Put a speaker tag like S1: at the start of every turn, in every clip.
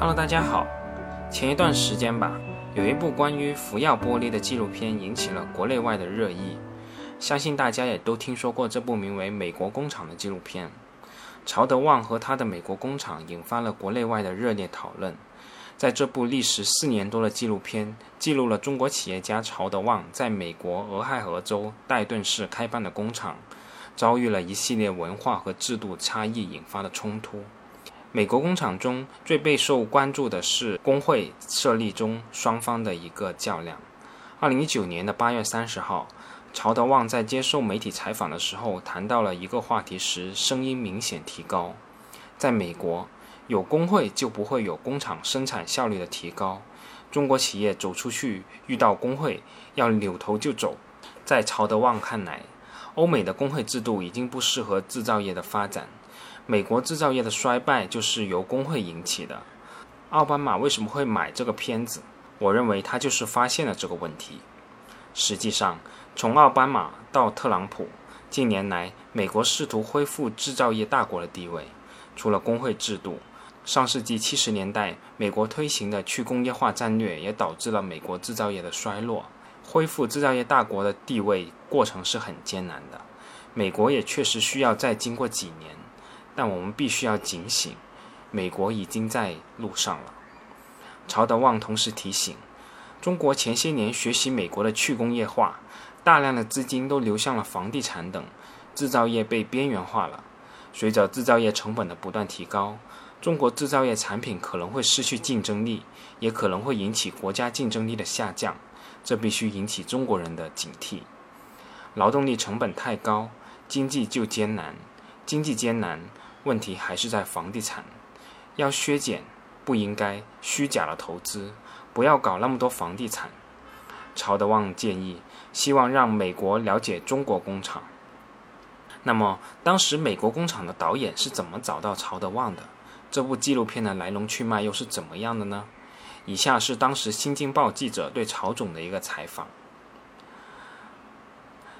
S1: Hello，大家好。前一段时间吧，有一部关于福耀玻璃的纪录片引起了国内外的热议。相信大家也都听说过这部名为《美国工厂》的纪录片。曹德旺和他的美国工厂引发了国内外的热烈讨论。在这部历时四年多的纪录片，记录了中国企业家曹德旺在美国俄亥俄州戴顿市开办的工厂，遭遇了一系列文化和制度差异引发的冲突。美国工厂中最备受关注的是工会设立中双方的一个较量。二零一九年的八月三十号，曹德旺在接受媒体采访的时候谈到了一个话题时，声音明显提高。在美国，有工会就不会有工厂生产效率的提高。中国企业走出去遇到工会要扭头就走。在曹德旺看来，欧美的工会制度已经不适合制造业的发展。美国制造业的衰败就是由工会引起的。奥巴马为什么会买这个片子？我认为他就是发现了这个问题。实际上，从奥巴马到特朗普，近年来美国试图恢复制造业大国的地位。除了工会制度，上世纪七十年代美国推行的去工业化战略也导致了美国制造业的衰落。恢复制造业大国的地位过程是很艰难的，美国也确实需要再经过几年。但我们必须要警醒，美国已经在路上了。曹德旺同时提醒，中国前些年学习美国的去工业化，大量的资金都流向了房地产等，制造业被边缘化了。随着制造业成本的不断提高，中国制造业产品可能会失去竞争力，也可能会引起国家竞争力的下降，这必须引起中国人的警惕。劳动力成本太高，经济就艰难，经济艰难。问题还是在房地产，要削减不应该虚假的投资，不要搞那么多房地产。曹德旺建议，希望让美国了解中国工厂。那么，当时美国工厂的导演是怎么找到曹德旺的？这部纪录片的来龙去脉又是怎么样的呢？以下是当时《新京报》记者对曹总的一个采访。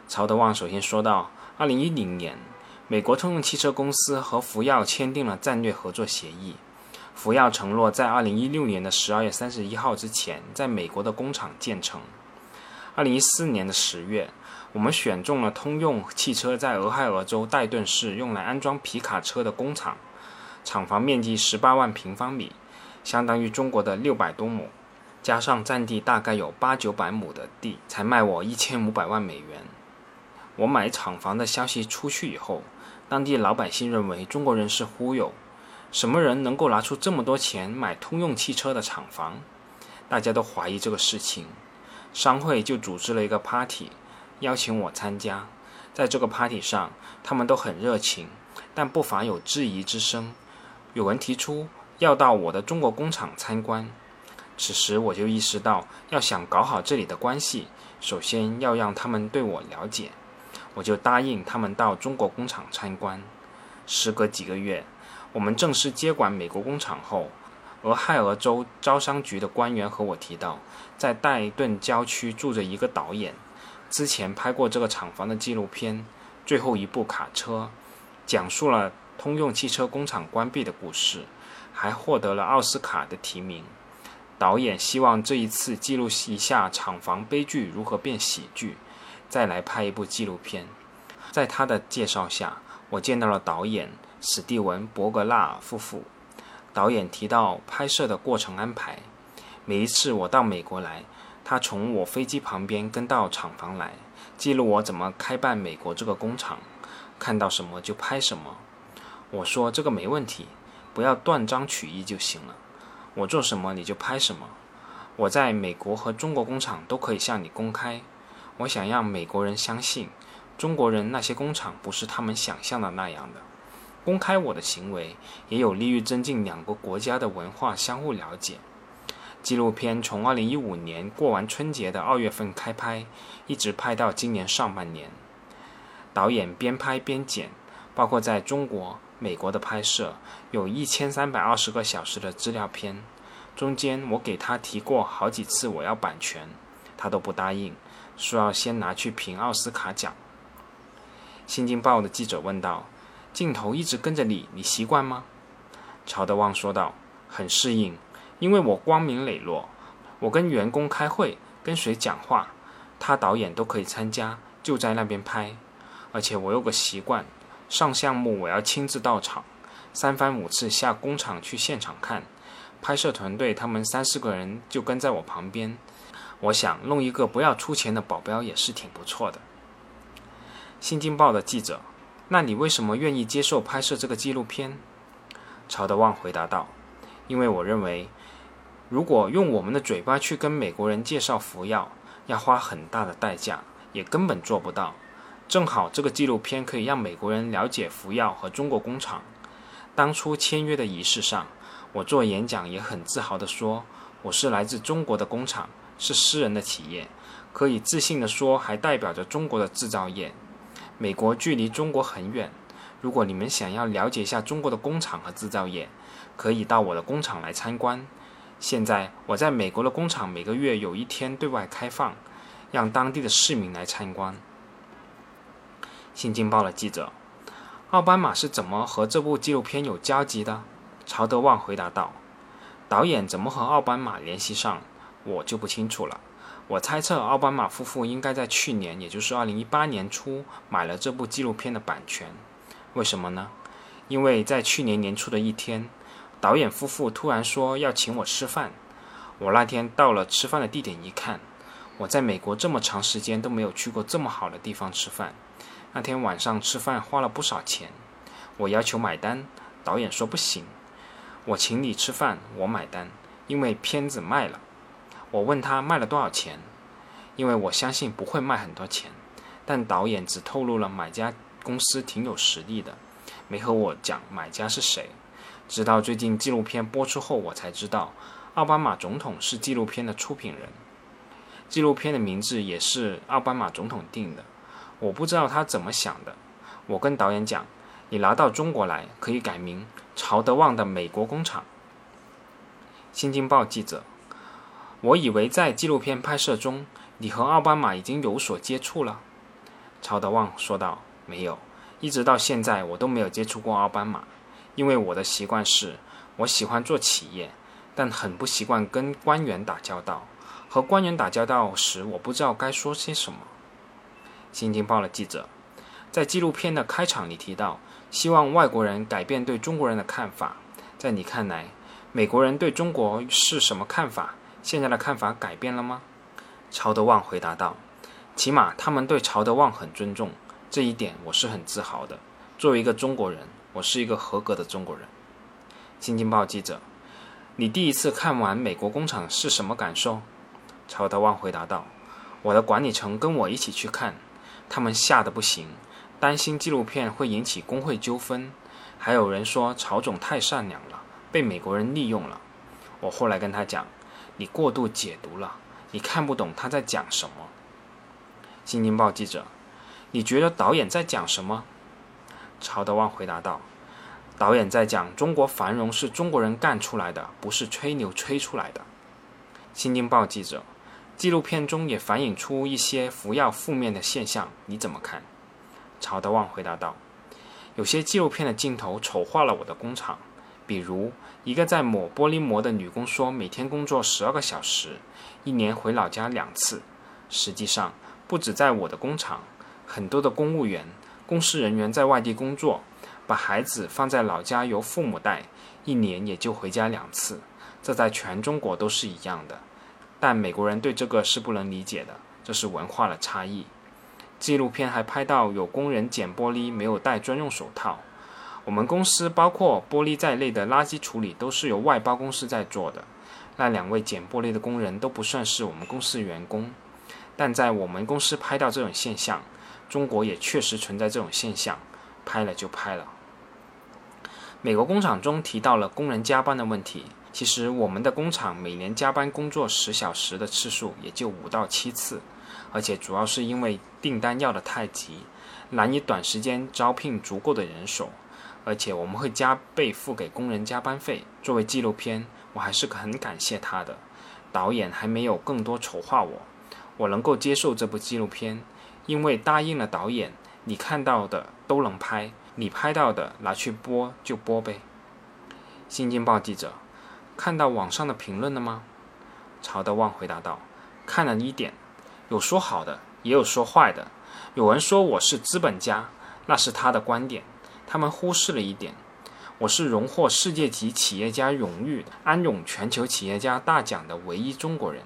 S1: 曹德旺首先说到，二零一零年。美国通用汽车公司和福耀签订了战略合作协议。福耀承诺在2016年的12月31号之前，在美国的工厂建成。2014年的十月，我们选中了通用汽车在俄亥俄州戴顿市用来安装皮卡车的工厂，厂房面积18万平方米，相当于中国的600多亩，加上占地大概有八九百亩的地，才卖我1500万美元。我买厂房的消息出去以后。当地老百姓认为中国人是忽悠，什么人能够拿出这么多钱买通用汽车的厂房？大家都怀疑这个事情，商会就组织了一个 party，邀请我参加。在这个 party 上，他们都很热情，但不乏有质疑之声。有人提出要到我的中国工厂参观，此时我就意识到，要想搞好这里的关系，首先要让他们对我了解。我就答应他们到中国工厂参观。时隔几个月，我们正式接管美国工厂后，俄亥俄州招商局的官员和我提到，在戴顿郊区住着一个导演，之前拍过这个厂房的纪录片《最后一部卡车》，讲述了通用汽车工厂关闭的故事，还获得了奥斯卡的提名。导演希望这一次记录一下厂房悲剧如何变喜剧。再来拍一部纪录片，在他的介绍下，我见到了导演史蒂文·伯格纳尔夫妇。导演提到拍摄的过程安排：每一次我到美国来，他从我飞机旁边跟到厂房来，记录我怎么开办美国这个工厂，看到什么就拍什么。我说这个没问题，不要断章取义就行了。我做什么你就拍什么。我在美国和中国工厂都可以向你公开。我想让美国人相信，中国人那些工厂不是他们想象的那样的。公开我的行为，也有利于增进两个国家的文化相互了解。纪录片从2015年过完春节的二月份开拍，一直拍到今年上半年。导演边拍边剪，包括在中国、美国的拍摄，有一千三百二十个小时的资料片。中间我给他提过好几次我要版权，他都不答应。说要先拿去评奥斯卡奖。新京报的记者问道：“镜头一直跟着你，你习惯吗？”曹德旺说道：“很适应，因为我光明磊落，我跟员工开会，跟谁讲话，他导演都可以参加，就在那边拍。而且我有个习惯，上项目我要亲自到场，三番五次下工厂去现场看。拍摄团队他们三四个人就跟在我旁边，我想弄一个不要出钱的保镖也是挺不错的。新京报的记者，那你为什么愿意接受拍摄这个纪录片？曹德旺回答道：“因为我认为，如果用我们的嘴巴去跟美国人介绍服药，要花很大的代价，也根本做不到。正好这个纪录片可以让美国人了解服药和中国工厂。当初签约的仪式上。”我做演讲也很自豪地说，我是来自中国的工厂，是私人的企业，可以自信地说，还代表着中国的制造业。美国距离中国很远，如果你们想要了解一下中国的工厂和制造业，可以到我的工厂来参观。现在我在美国的工厂每个月有一天对外开放，让当地的市民来参观。新京报的记者，奥巴马是怎么和这部纪录片有交集的？曹德旺回答道：“导演怎么和奥巴马联系上，我就不清楚了。我猜测奥巴马夫妇应该在去年，也就是二零一八年初买了这部纪录片的版权。为什么呢？因为在去年年初的一天，导演夫妇突然说要请我吃饭。我那天到了吃饭的地点一看，我在美国这么长时间都没有去过这么好的地方吃饭。那天晚上吃饭花了不少钱，我要求买单，导演说不行。”我请你吃饭，我买单，因为片子卖了。我问他卖了多少钱，因为我相信不会卖很多钱。但导演只透露了买家公司挺有实力的，没和我讲买家是谁。直到最近纪录片播出后，我才知道奥巴马总统是纪录片的出品人。纪录片的名字也是奥巴马总统定的。我不知道他怎么想的。我跟导演讲，你拿到中国来可以改名。曹德旺的美国工厂。新京报记者，我以为在纪录片拍摄中，你和奥巴马已经有所接触了。曹德旺说道：“没有，一直到现在我都没有接触过奥巴马，因为我的习惯是，我喜欢做企业，但很不习惯跟官员打交道。和官员打交道时，我不知道该说些什么。”新京报的记者，在纪录片的开场里提到。希望外国人改变对中国人的看法。在你看来，美国人对中国是什么看法？现在的看法改变了吗？曹德旺回答道：“起码他们对曹德旺很尊重，这一点我是很自豪的。作为一个中国人，我是一个合格的中国人。”新京报记者：“你第一次看完美国工厂是什么感受？”曹德旺回答道：“我的管理层跟我一起去看，他们吓得不行。”担心纪录片会引起工会纠纷，还有人说曹总太善良了，被美国人利用了。我后来跟他讲，你过度解读了，你看不懂他在讲什么。新京报记者，你觉得导演在讲什么？曹德旺回答道：“导演在讲中国繁荣是中国人干出来的，不是吹牛吹出来的。”新京报记者，纪录片中也反映出一些服药负面的现象，你怎么看？曹德旺回答道：“有些纪录片的镜头丑化了我的工厂，比如一个在抹玻璃膜的女工说，每天工作十二个小时，一年回老家两次。实际上，不止在我的工厂，很多的公务员、公司人员在外地工作，把孩子放在老家由父母带，一年也就回家两次。这在全中国都是一样的，但美国人对这个是不能理解的，这是文化的差异。”纪录片还拍到有工人捡玻璃没有戴专用手套。我们公司包括玻璃在内的垃圾处理都是由外包公司在做的。那两位捡玻璃的工人都不算是我们公司员工，但在我们公司拍到这种现象，中国也确实存在这种现象，拍了就拍了。美国工厂中提到了工人加班的问题，其实我们的工厂每年加班工作十小时的次数也就五到七次。而且主要是因为订单要的太急，难以短时间招聘足够的人手，而且我们会加倍付给工人加班费。作为纪录片，我还是很感谢他的。导演还没有更多丑化我，我能够接受这部纪录片，因为答应了导演，你看到的都能拍，你拍到的拿去播就播呗。新京报记者，看到网上的评论了吗？曹德旺回答道：“看了一点，有说好的，也有说坏的。有人说我是资本家，那是他的观点，他们忽视了一点，我是荣获世界级企业家荣誉安永全球企业家大奖的唯一中国人。”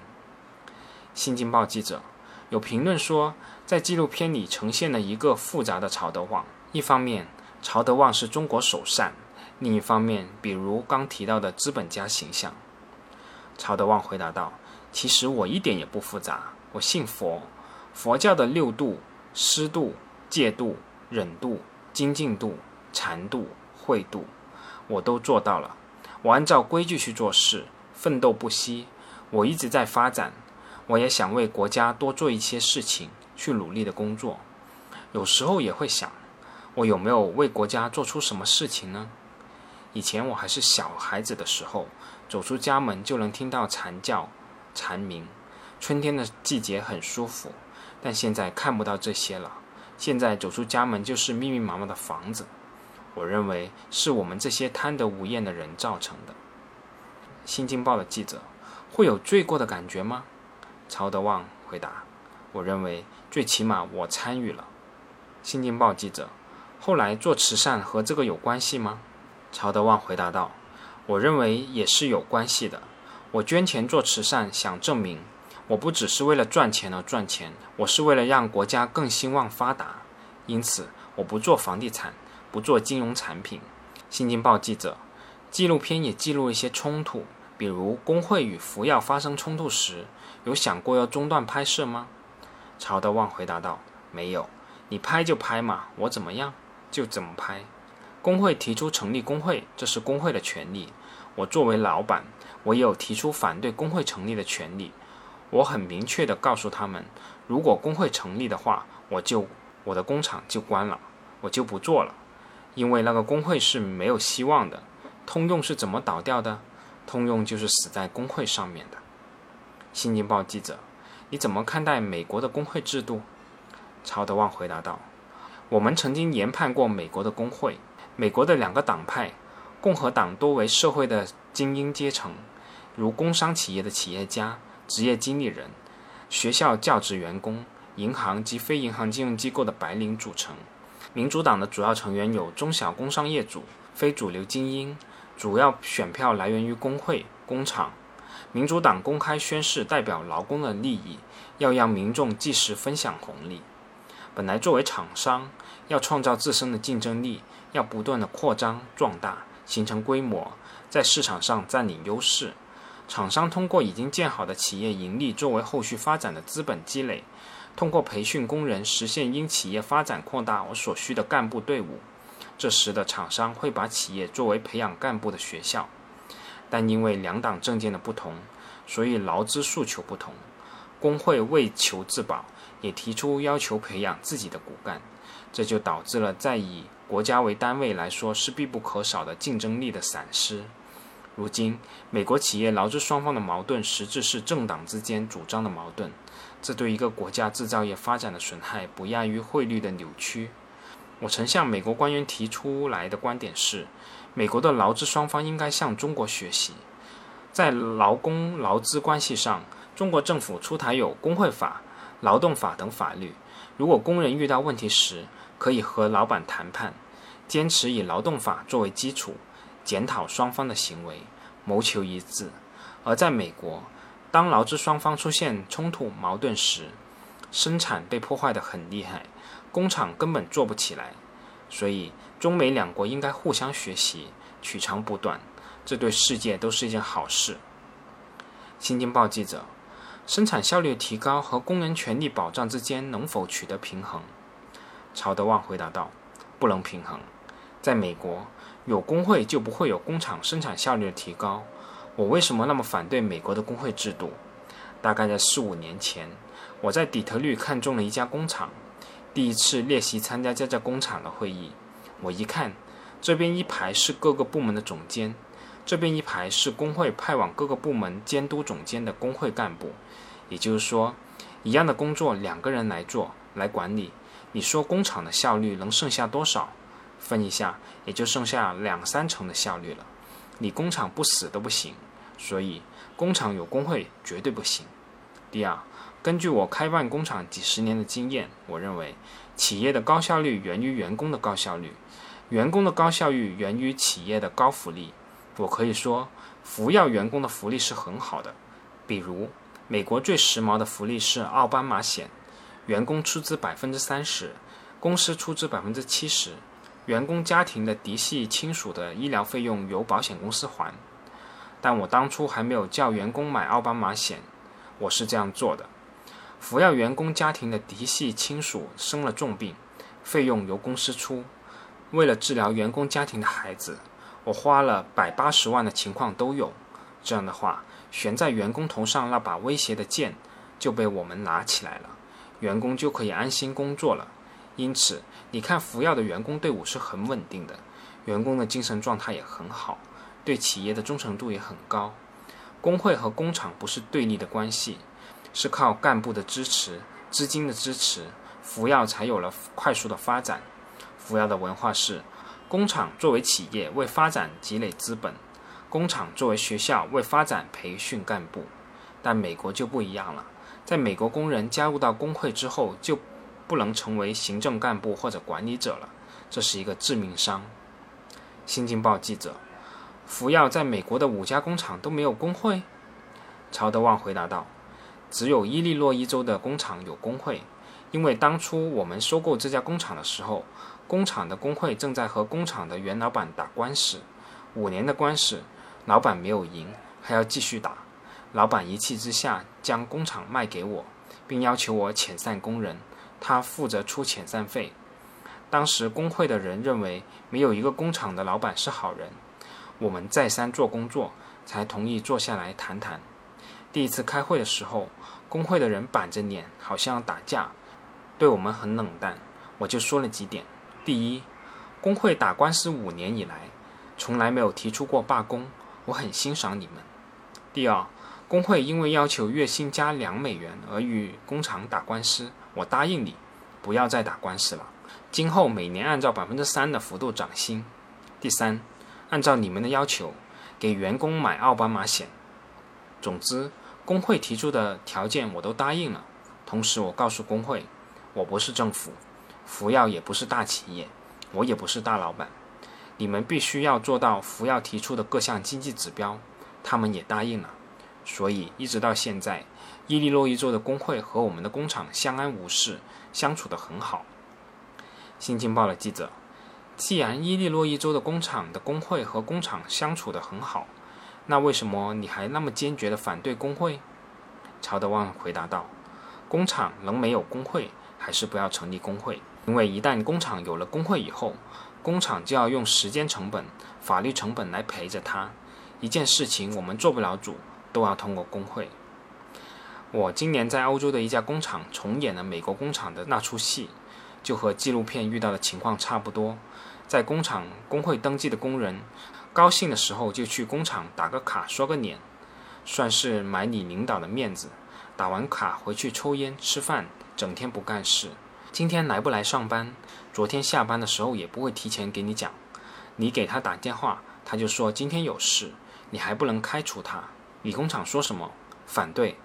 S1: 新京报记者有评论说，在纪录片里呈现了一个复杂的曹德旺，一方面，曹德旺是中国首善。另一方面，比如刚提到的资本家形象，曹德旺回答道：“其实我一点也不复杂，我信佛，佛教的六度、施度、戒度、忍度、精进度、禅度、慧度，我都做到了。我按照规矩去做事，奋斗不息。我一直在发展，我也想为国家多做一些事情，去努力的工作。有时候也会想，我有没有为国家做出什么事情呢？”以前我还是小孩子的时候，走出家门就能听到蝉叫、蝉鸣，春天的季节很舒服。但现在看不到这些了，现在走出家门就是密密麻麻的房子。我认为是我们这些贪得无厌的人造成的。新京报的记者会有罪过的感觉吗？曹德旺回答：“我认为最起码我参与了。”新京报记者后来做慈善和这个有关系吗？曹德旺回答道：“我认为也是有关系的。我捐钱做慈善，想证明我不只是为了赚钱而赚钱，我是为了让国家更兴旺发达。因此，我不做房地产，不做金融产品。”新京报记者，纪录片也记录一些冲突，比如工会与服药发生冲突时，有想过要中断拍摄吗？曹德旺回答道：“没有，你拍就拍嘛，我怎么样就怎么拍。”工会提出成立工会，这是工会的权利。我作为老板，我有提出反对工会成立的权利。我很明确地告诉他们，如果工会成立的话，我就我的工厂就关了，我就不做了，因为那个工会是没有希望的。通用是怎么倒掉的？通用就是死在工会上面的。新京报记者，你怎么看待美国的工会制度？曹德旺回答道：“我们曾经研判过美国的工会。”美国的两个党派，共和党多为社会的精英阶层，如工商企业的企业家、职业经理人、学校教职员工、银行及非银行金融机构的白领组成；民主党的主要成员有中小工商业主、非主流精英，主要选票来源于工会、工厂。民主党公开宣誓代表劳工的利益，要让民众即时分享红利。本来作为厂商，要创造自身的竞争力。要不断的扩张壮大，形成规模，在市场上占领优势。厂商通过已经建好的企业盈利作为后续发展的资本积累，通过培训工人实现因企业发展扩大而所需的干部队伍。这时的厂商会把企业作为培养干部的学校。但因为两党政见的不同，所以劳资诉求不同。工会为求自保，也提出要求培养自己的骨干，这就导致了在以国家为单位来说是必不可少的竞争力的散失。如今，美国企业劳资双方的矛盾实质是政党之间主张的矛盾，这对一个国家制造业发展的损害不亚于汇率的扭曲。我曾向美国官员提出来的观点是，美国的劳资双方应该向中国学习，在劳工劳资关系上，中国政府出台有工会法、劳动法等法律，如果工人遇到问题时，可以和老板谈判，坚持以劳动法作为基础，检讨双方的行为，谋求一致。而在美国，当劳资双方出现冲突矛盾时，生产被破坏的很厉害，工厂根本做不起来。所以，中美两国应该互相学习，取长补短，这对世界都是一件好事。新京报记者：生产效率提高和工人权利保障之间能否取得平衡？曹德旺回答道：“不能平衡。在美国，有工会就不会有工厂生产效率的提高。我为什么那么反对美国的工会制度？大概在四五年前，我在底特律看中了一家工厂，第一次列席参加这家工厂的会议。我一看，这边一排是各个部门的总监，这边一排是工会派往各个部门监督总监的工会干部。也就是说，一样的工作，两个人来做，来管理。”你说工厂的效率能剩下多少？分一下，也就剩下两三成的效率了。你工厂不死都不行。所以工厂有工会绝对不行。第二，根据我开办工厂几十年的经验，我认为企业的高效率源于员工的高效率，员工的高效率源于企业的高福利。我可以说，福耀员工的福利是很好的。比如，美国最时髦的福利是奥巴马险，员工出资百分之三十，公司出资百分之七十，员工家庭的嫡系亲属的医疗费用由保险公司还。但我当初还没有叫员工买奥巴马险，我是这样做的：服药员工家庭的嫡系亲属生了重病，费用由公司出，为了治疗员工家庭的孩子。我花了百八十万的情况都有，这样的话，悬在员工头上那把威胁的剑就被我们拿起来了，员工就可以安心工作了。因此，你看福耀的员工队伍是很稳定的，员工的精神状态也很好，对企业的忠诚度也很高。工会和工厂不是对立的关系，是靠干部的支持、资金的支持，福耀才有了快速的发展。福耀的文化是。工厂作为企业为发展积累资本，工厂作为学校为发展培训干部，但美国就不一样了。在美国，工人加入到工会之后，就不能成为行政干部或者管理者了，这是一个致命伤。新京报记者：福耀在美国的五家工厂都没有工会？曹德旺回答道：“只有伊利诺伊州的工厂有工会，因为当初我们收购这家工厂的时候。”工厂的工会正在和工厂的原老板打官司，五年的官司，老板没有赢，还要继续打。老板一气之下将工厂卖给我，并要求我遣散工人，他负责出遣散费。当时工会的人认为没有一个工厂的老板是好人，我们再三做工作，才同意坐下来谈谈。第一次开会的时候，工会的人板着脸，好像打架，对我们很冷淡。我就说了几点。第一，工会打官司五年以来，从来没有提出过罢工，我很欣赏你们。第二，工会因为要求月薪加两美元而与工厂打官司，我答应你，不要再打官司了。今后每年按照百分之三的幅度涨薪。第三，按照你们的要求，给员工买奥巴马险。总之，工会提出的条件我都答应了。同时，我告诉工会，我不是政府。福耀也不是大企业，我也不是大老板，你们必须要做到福耀提出的各项经济指标，他们也答应了，所以一直到现在，伊利诺伊州的工会和我们的工厂相安无事，相处得很好。新京报的记者，既然伊利诺伊州的工厂的工会和工厂相处得很好，那为什么你还那么坚决地反对工会？曹德旺回答道：“工厂能没有工会，还是不要成立工会。”因为一旦工厂有了工会以后，工厂就要用时间成本、法律成本来陪着他。一件事情我们做不了主，都要通过工会。我今年在欧洲的一家工厂重演了美国工厂的那出戏，就和纪录片遇到的情况差不多。在工厂工会登记的工人，高兴的时候就去工厂打个卡、刷个脸，算是买你领导的面子。打完卡回去抽烟吃饭，整天不干事。今天来不来上班？昨天下班的时候也不会提前给你讲。你给他打电话，他就说今天有事，你还不能开除他。你工厂说什么？反对。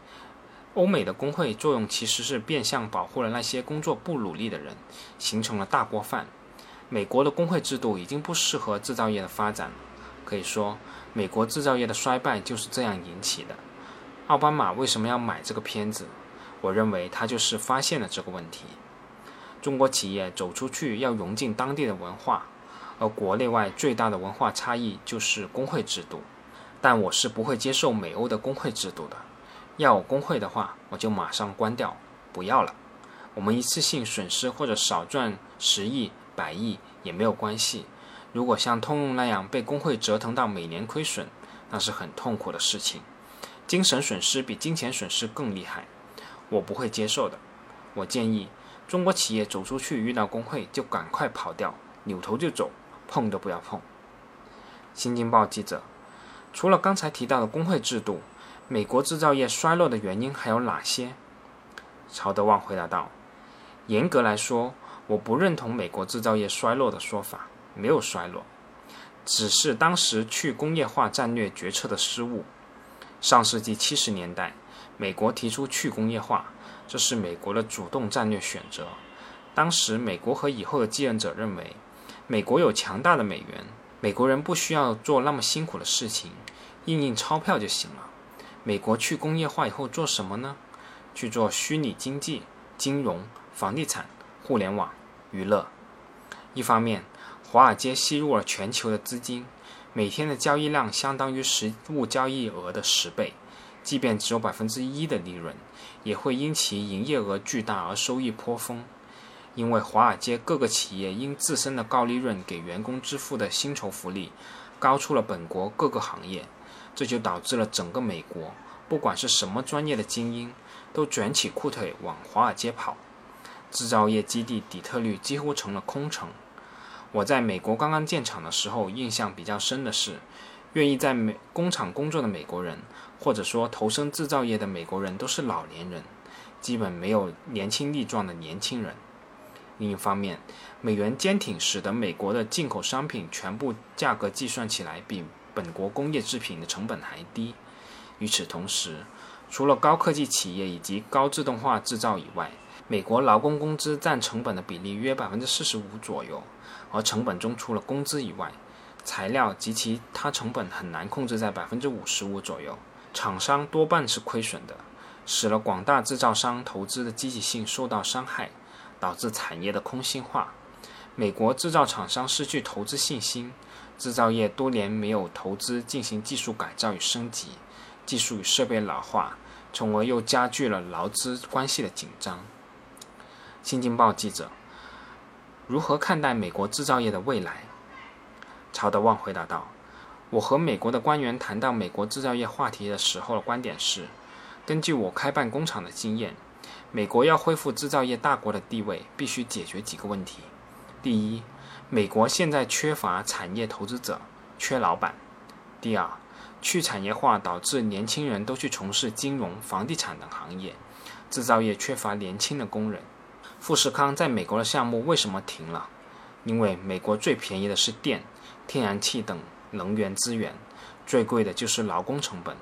S1: 欧美的工会作用其实是变相保护了那些工作不努力的人，形成了大锅饭。美国的工会制度已经不适合制造业的发展。可以说，美国制造业的衰败就是这样引起的。奥巴马为什么要买这个片子？我认为他就是发现了这个问题。中国企业走出去要融进当地的文化，而国内外最大的文化差异就是工会制度。但我是不会接受美欧的工会制度的。要有工会的话，我就马上关掉，不要了。我们一次性损失或者少赚十亿、百亿也没有关系。如果像通用那样被工会折腾到每年亏损，那是很痛苦的事情。精神损失比金钱损失更厉害，我不会接受的。我建议。中国企业走出去遇到工会就赶快跑掉，扭头就走，碰都不要碰。新京报记者，除了刚才提到的工会制度，美国制造业衰落的原因还有哪些？曹德旺回答道：“严格来说，我不认同美国制造业衰落的说法，没有衰落，只是当时去工业化战略决策的失误。上世纪七十年代，美国提出去工业化，这是美国的主动战略选择。当时，美国和以后的继任者认为，美国有强大的美元，美国人不需要做那么辛苦的事情，印印钞票就行了。美国去工业化以后做什么呢？去做虚拟经济、金融、房地产、互联网、娱乐。一方面，华尔街吸入了全球的资金，每天的交易量相当于实物交易额的十倍，即便只有百分之一的利润，也会因其营业额巨大而收益颇丰。因为华尔街各个企业因自身的高利润给员工支付的薪酬福利高出了本国各个行业，这就导致了整个美国，不管是什么专业的精英，都卷起裤腿往华尔街跑。制造业基地底特律几乎成了空城。我在美国刚刚建厂的时候，印象比较深的是，愿意在美工厂工作的美国人，或者说投身制造业的美国人，都是老年人，基本没有年轻力壮的年轻人。另一方面，美元坚挺使得美国的进口商品全部价格计算起来比本国工业制品的成本还低。与此同时，除了高科技企业以及高自动化制造以外，美国劳工工资占成本的比例约百分之四十五左右，而成本中除了工资以外，材料及其他成本很难控制在百分之五十五左右，厂商多半是亏损的，使了广大制造商投资的积极性受到伤害。导致产业的空心化，美国制造厂商失去投资信心，制造业多年没有投资进行技术改造与升级，技术与设备老化，从而又加剧了劳资关系的紧张。新京报记者：如何看待美国制造业的未来？曹德旺回答道：“我和美国的官员谈到美国制造业话题的时候的观点是，根据我开办工厂的经验。”美国要恢复制造业大国的地位，必须解决几个问题。第一，美国现在缺乏产业投资者，缺老板。第二，去产业化导致年轻人都去从事金融、房地产等行业，制造业缺乏年轻的工人。富士康在美国的项目为什么停了？因为美国最便宜的是电、天然气等能源资源，最贵的就是劳工成本。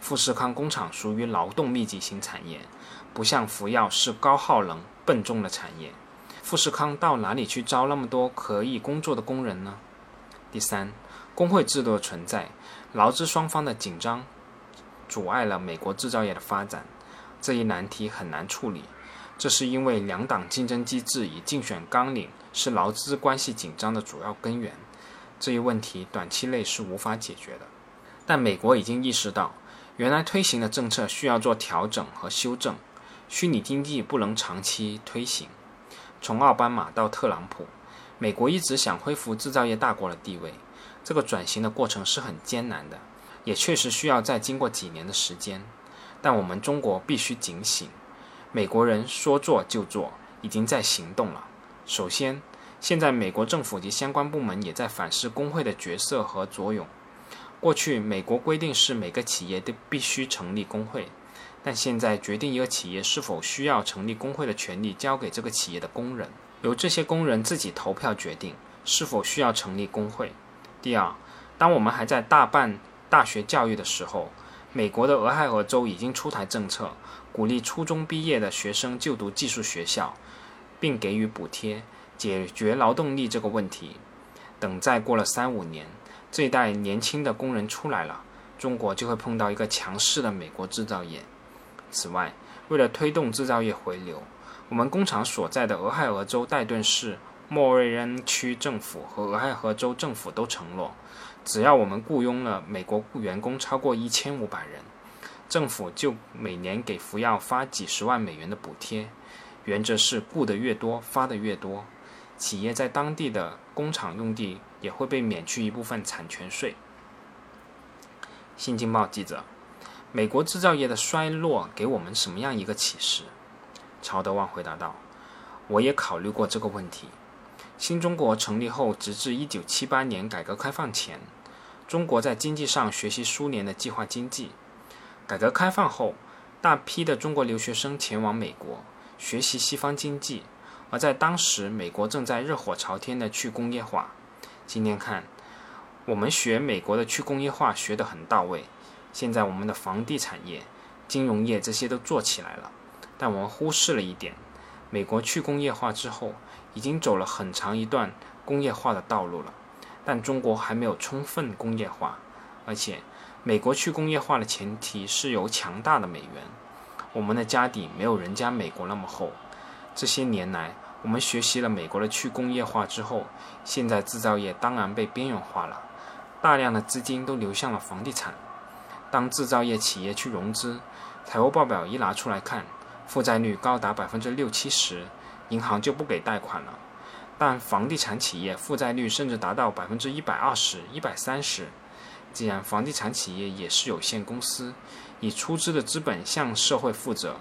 S1: 富士康工厂属于劳动密集型产业。不像服药是高耗能、笨重的产业，富士康到哪里去招那么多可以工作的工人呢？第三，工会制度的存在，劳资双方的紧张，阻碍了美国制造业的发展。这一难题很难处理，这是因为两党竞争机制与竞选纲领是劳资关系紧张的主要根源。这一问题短期内是无法解决的，但美国已经意识到，原来推行的政策需要做调整和修正。虚拟经济不能长期推行。从奥巴马到特朗普，美国一直想恢复制造业大国的地位。这个转型的过程是很艰难的，也确实需要再经过几年的时间。但我们中国必须警醒。美国人说做就做，已经在行动了。首先，现在美国政府及相关部门也在反思工会的角色和作用。过去，美国规定是每个企业都必须成立工会。但现在决定一个企业是否需要成立工会的权利交给这个企业的工人，由这些工人自己投票决定是否需要成立工会。第二，当我们还在大办大学教育的时候，美国的俄亥俄州已经出台政策，鼓励初中毕业的学生就读技术学校，并给予补贴，解决劳动力这个问题。等再过了三五年，这一代年轻的工人出来了，中国就会碰到一个强势的美国制造业。此外，为了推动制造业回流，我们工厂所在的俄亥俄州戴顿市莫瑞恩区政府和俄亥俄州政府都承诺，只要我们雇佣了美国雇员工超过一千五百人，政府就每年给福耀发几十万美元的补贴。原则是雇的越多，发的越多。企业在当地的工厂用地也会被免去一部分产权税。新京报记者。美国制造业的衰落给我们什么样一个启示？曹德旺回答道：“我也考虑过这个问题。新中国成立后，直至1978年改革开放前，中国在经济上学习苏联的计划经济。改革开放后，大批的中国留学生前往美国学习西方经济，而在当时，美国正在热火朝天的去工业化。今天看，我们学美国的去工业化学得很到位。”现在我们的房地产业、金融业这些都做起来了，但我们忽视了一点：美国去工业化之后，已经走了很长一段工业化的道路了，但中国还没有充分工业化。而且，美国去工业化的前提是有强大的美元，我们的家底没有人家美国那么厚。这些年来，我们学习了美国的去工业化之后，现在制造业当然被边缘化了，大量的资金都流向了房地产。当制造业企业去融资，财务报表一拿出来看，负债率高达百分之六七十，银行就不给贷款了。但房地产企业负债率甚至达到百分之一百二十一百三十。既然房地产企业也是有限公司，以出资的资本向社会负责，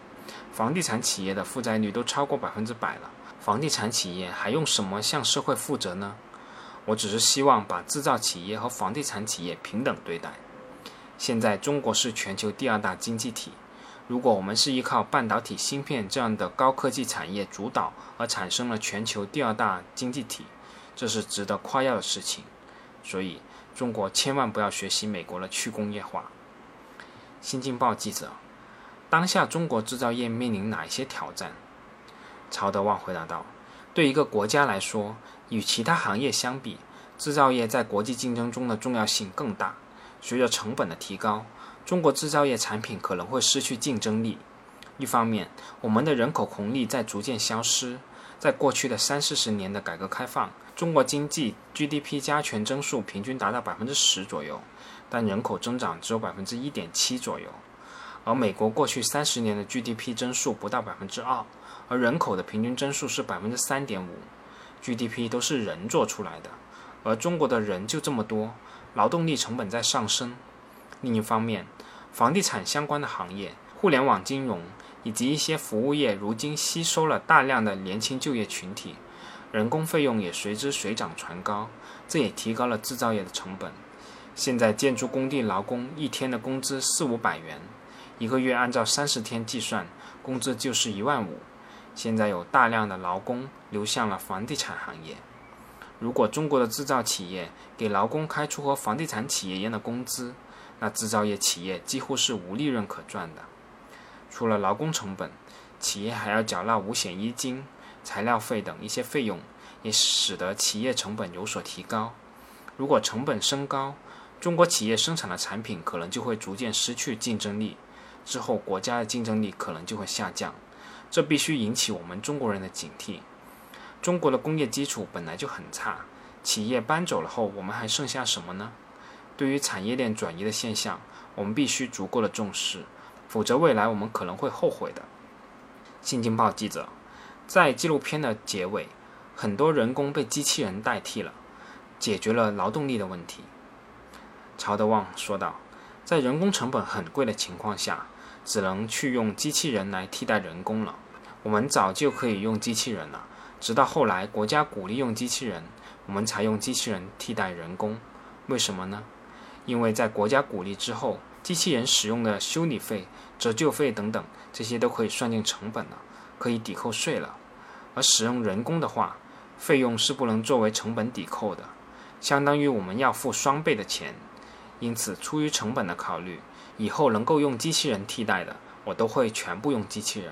S1: 房地产企业的负债率都超过百分之百了，房地产企业还用什么向社会负责呢？我只是希望把制造企业和房地产企业平等对待。现在中国是全球第二大经济体，如果我们是依靠半导体芯片这样的高科技产业主导而产生了全球第二大经济体，这是值得夸耀的事情。所以，中国千万不要学习美国的去工业化。新京报记者：当下中国制造业面临哪些挑战？曹德旺回答道：对一个国家来说，与其他行业相比，制造业在国际竞争中的重要性更大。随着成本的提高，中国制造业产品可能会失去竞争力。一方面，我们的人口红利在逐渐消失。在过去的三四十年的改革开放，中国经济 GDP 加权增速平均达到百分之十左右，但人口增长只有百分之一点七左右。而美国过去三十年的 GDP 增速不到百分之二，而人口的平均增速是百分之三点五。GDP 都是人做出来的，而中国的人就这么多。劳动力成本在上升。另一方面，房地产相关的行业、互联网金融以及一些服务业，如今吸收了大量的年轻就业群体，人工费用也随之水涨船高，这也提高了制造业的成本。现在建筑工地劳工一天的工资四五百元，一个月按照三十天计算，工资就是一万五。现在有大量的劳工流向了房地产行业。如果中国的制造企业给劳工开出和房地产企业一样的工资，那制造业企业几乎是无利润可赚的。除了劳工成本，企业还要缴纳五险一金、材料费等一些费用，也使得企业成本有所提高。如果成本升高，中国企业生产的产品可能就会逐渐失去竞争力，之后国家的竞争力可能就会下降。这必须引起我们中国人的警惕。中国的工业基础本来就很差，企业搬走了后，我们还剩下什么呢？对于产业链转移的现象，我们必须足够的重视，否则未来我们可能会后悔的。新京报记者在纪录片的结尾，很多人工被机器人代替了，解决了劳动力的问题。曹德旺说道，在人工成本很贵的情况下，只能去用机器人来替代人工了。我们早就可以用机器人了。直到后来，国家鼓励用机器人，我们才用机器人替代人工。为什么呢？因为在国家鼓励之后，机器人使用的修理费、折旧费等等，这些都可以算进成本了，可以抵扣税了。而使用人工的话，费用是不能作为成本抵扣的，相当于我们要付双倍的钱。因此，出于成本的考虑，以后能够用机器人替代的，我都会全部用机器人。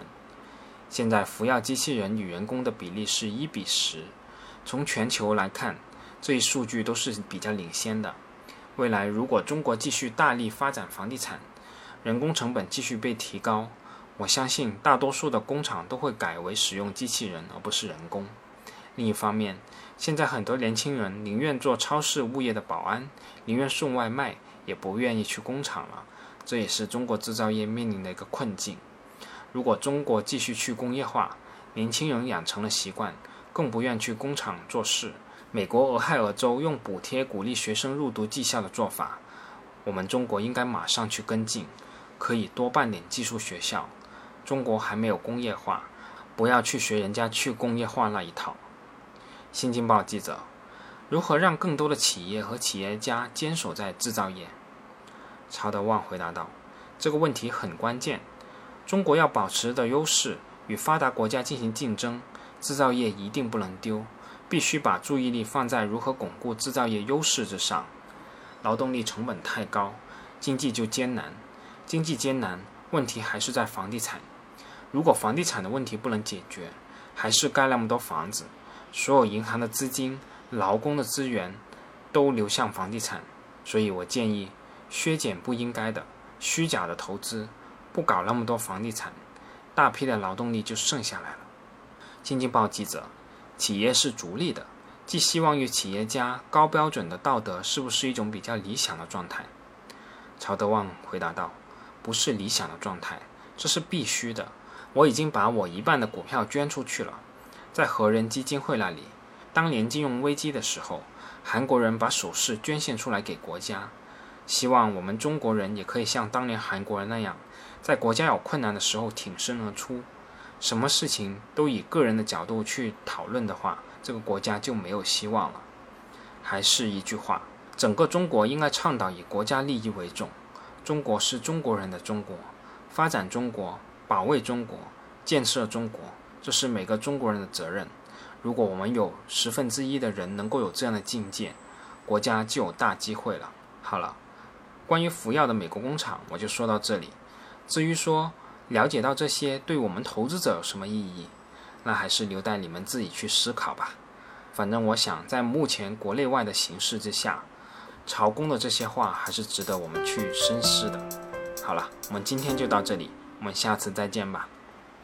S1: 现在服药机器人与人工的比例是一比十，从全球来看，这一数据都是比较领先的。未来如果中国继续大力发展房地产，人工成本继续被提高，我相信大多数的工厂都会改为使用机器人而不是人工。另一方面，现在很多年轻人宁愿做超市物业的保安，宁愿送外卖，也不愿意去工厂了，这也是中国制造业面临的一个困境。如果中国继续去工业化，年轻人养成了习惯，更不愿去工厂做事。美国俄亥俄州用补贴鼓励学生入读技校的做法，我们中国应该马上去跟进，可以多办点技术学校。中国还没有工业化，不要去学人家去工业化那一套。新京报记者：如何让更多的企业和企业家坚守在制造业？曹德旺回答道：“这个问题很关键。”中国要保持的优势与发达国家进行竞争，制造业一定不能丢，必须把注意力放在如何巩固制造业优势之上。劳动力成本太高，经济就艰难。经济艰难，问题还是在房地产。如果房地产的问题不能解决，还是盖那么多房子，所有银行的资金、劳工的资源都流向房地产。所以我建议削减不应该的、虚假的投资，不搞那么多房地产，大批的劳动力就剩下来了。新京报记者：企业是逐利的，寄希望于企业家高标准的道德，是不是一种比较理想的状态？曹德旺回答道。不是理想的状态，这是必须的。我已经把我一半的股票捐出去了，在和人基金会那里。当年金融危机的时候，韩国人把首饰捐献出来给国家，希望我们中国人也可以像当年韩国人那样，在国家有困难的时候挺身而出。什么事情都以个人的角度去讨论的话，这个国家就没有希望了。还是一句话，整个中国应该倡导以国家利益为重。中国是中国人的中国，发展中国、保卫中国、建设中国，这是每个中国人的责任。如果我们有十分之一的人能够有这样的境界，国家就有大机会了。好了，关于福耀的美国工厂，我就说到这里。至于说了解到这些对我们投资者有什么意义，那还是留待你们自己去思考吧。反正我想，在目前国内外的形势之下。曹公的这些话还是值得我们去深思的。好了，我们今天就到这里，我们下次再见吧。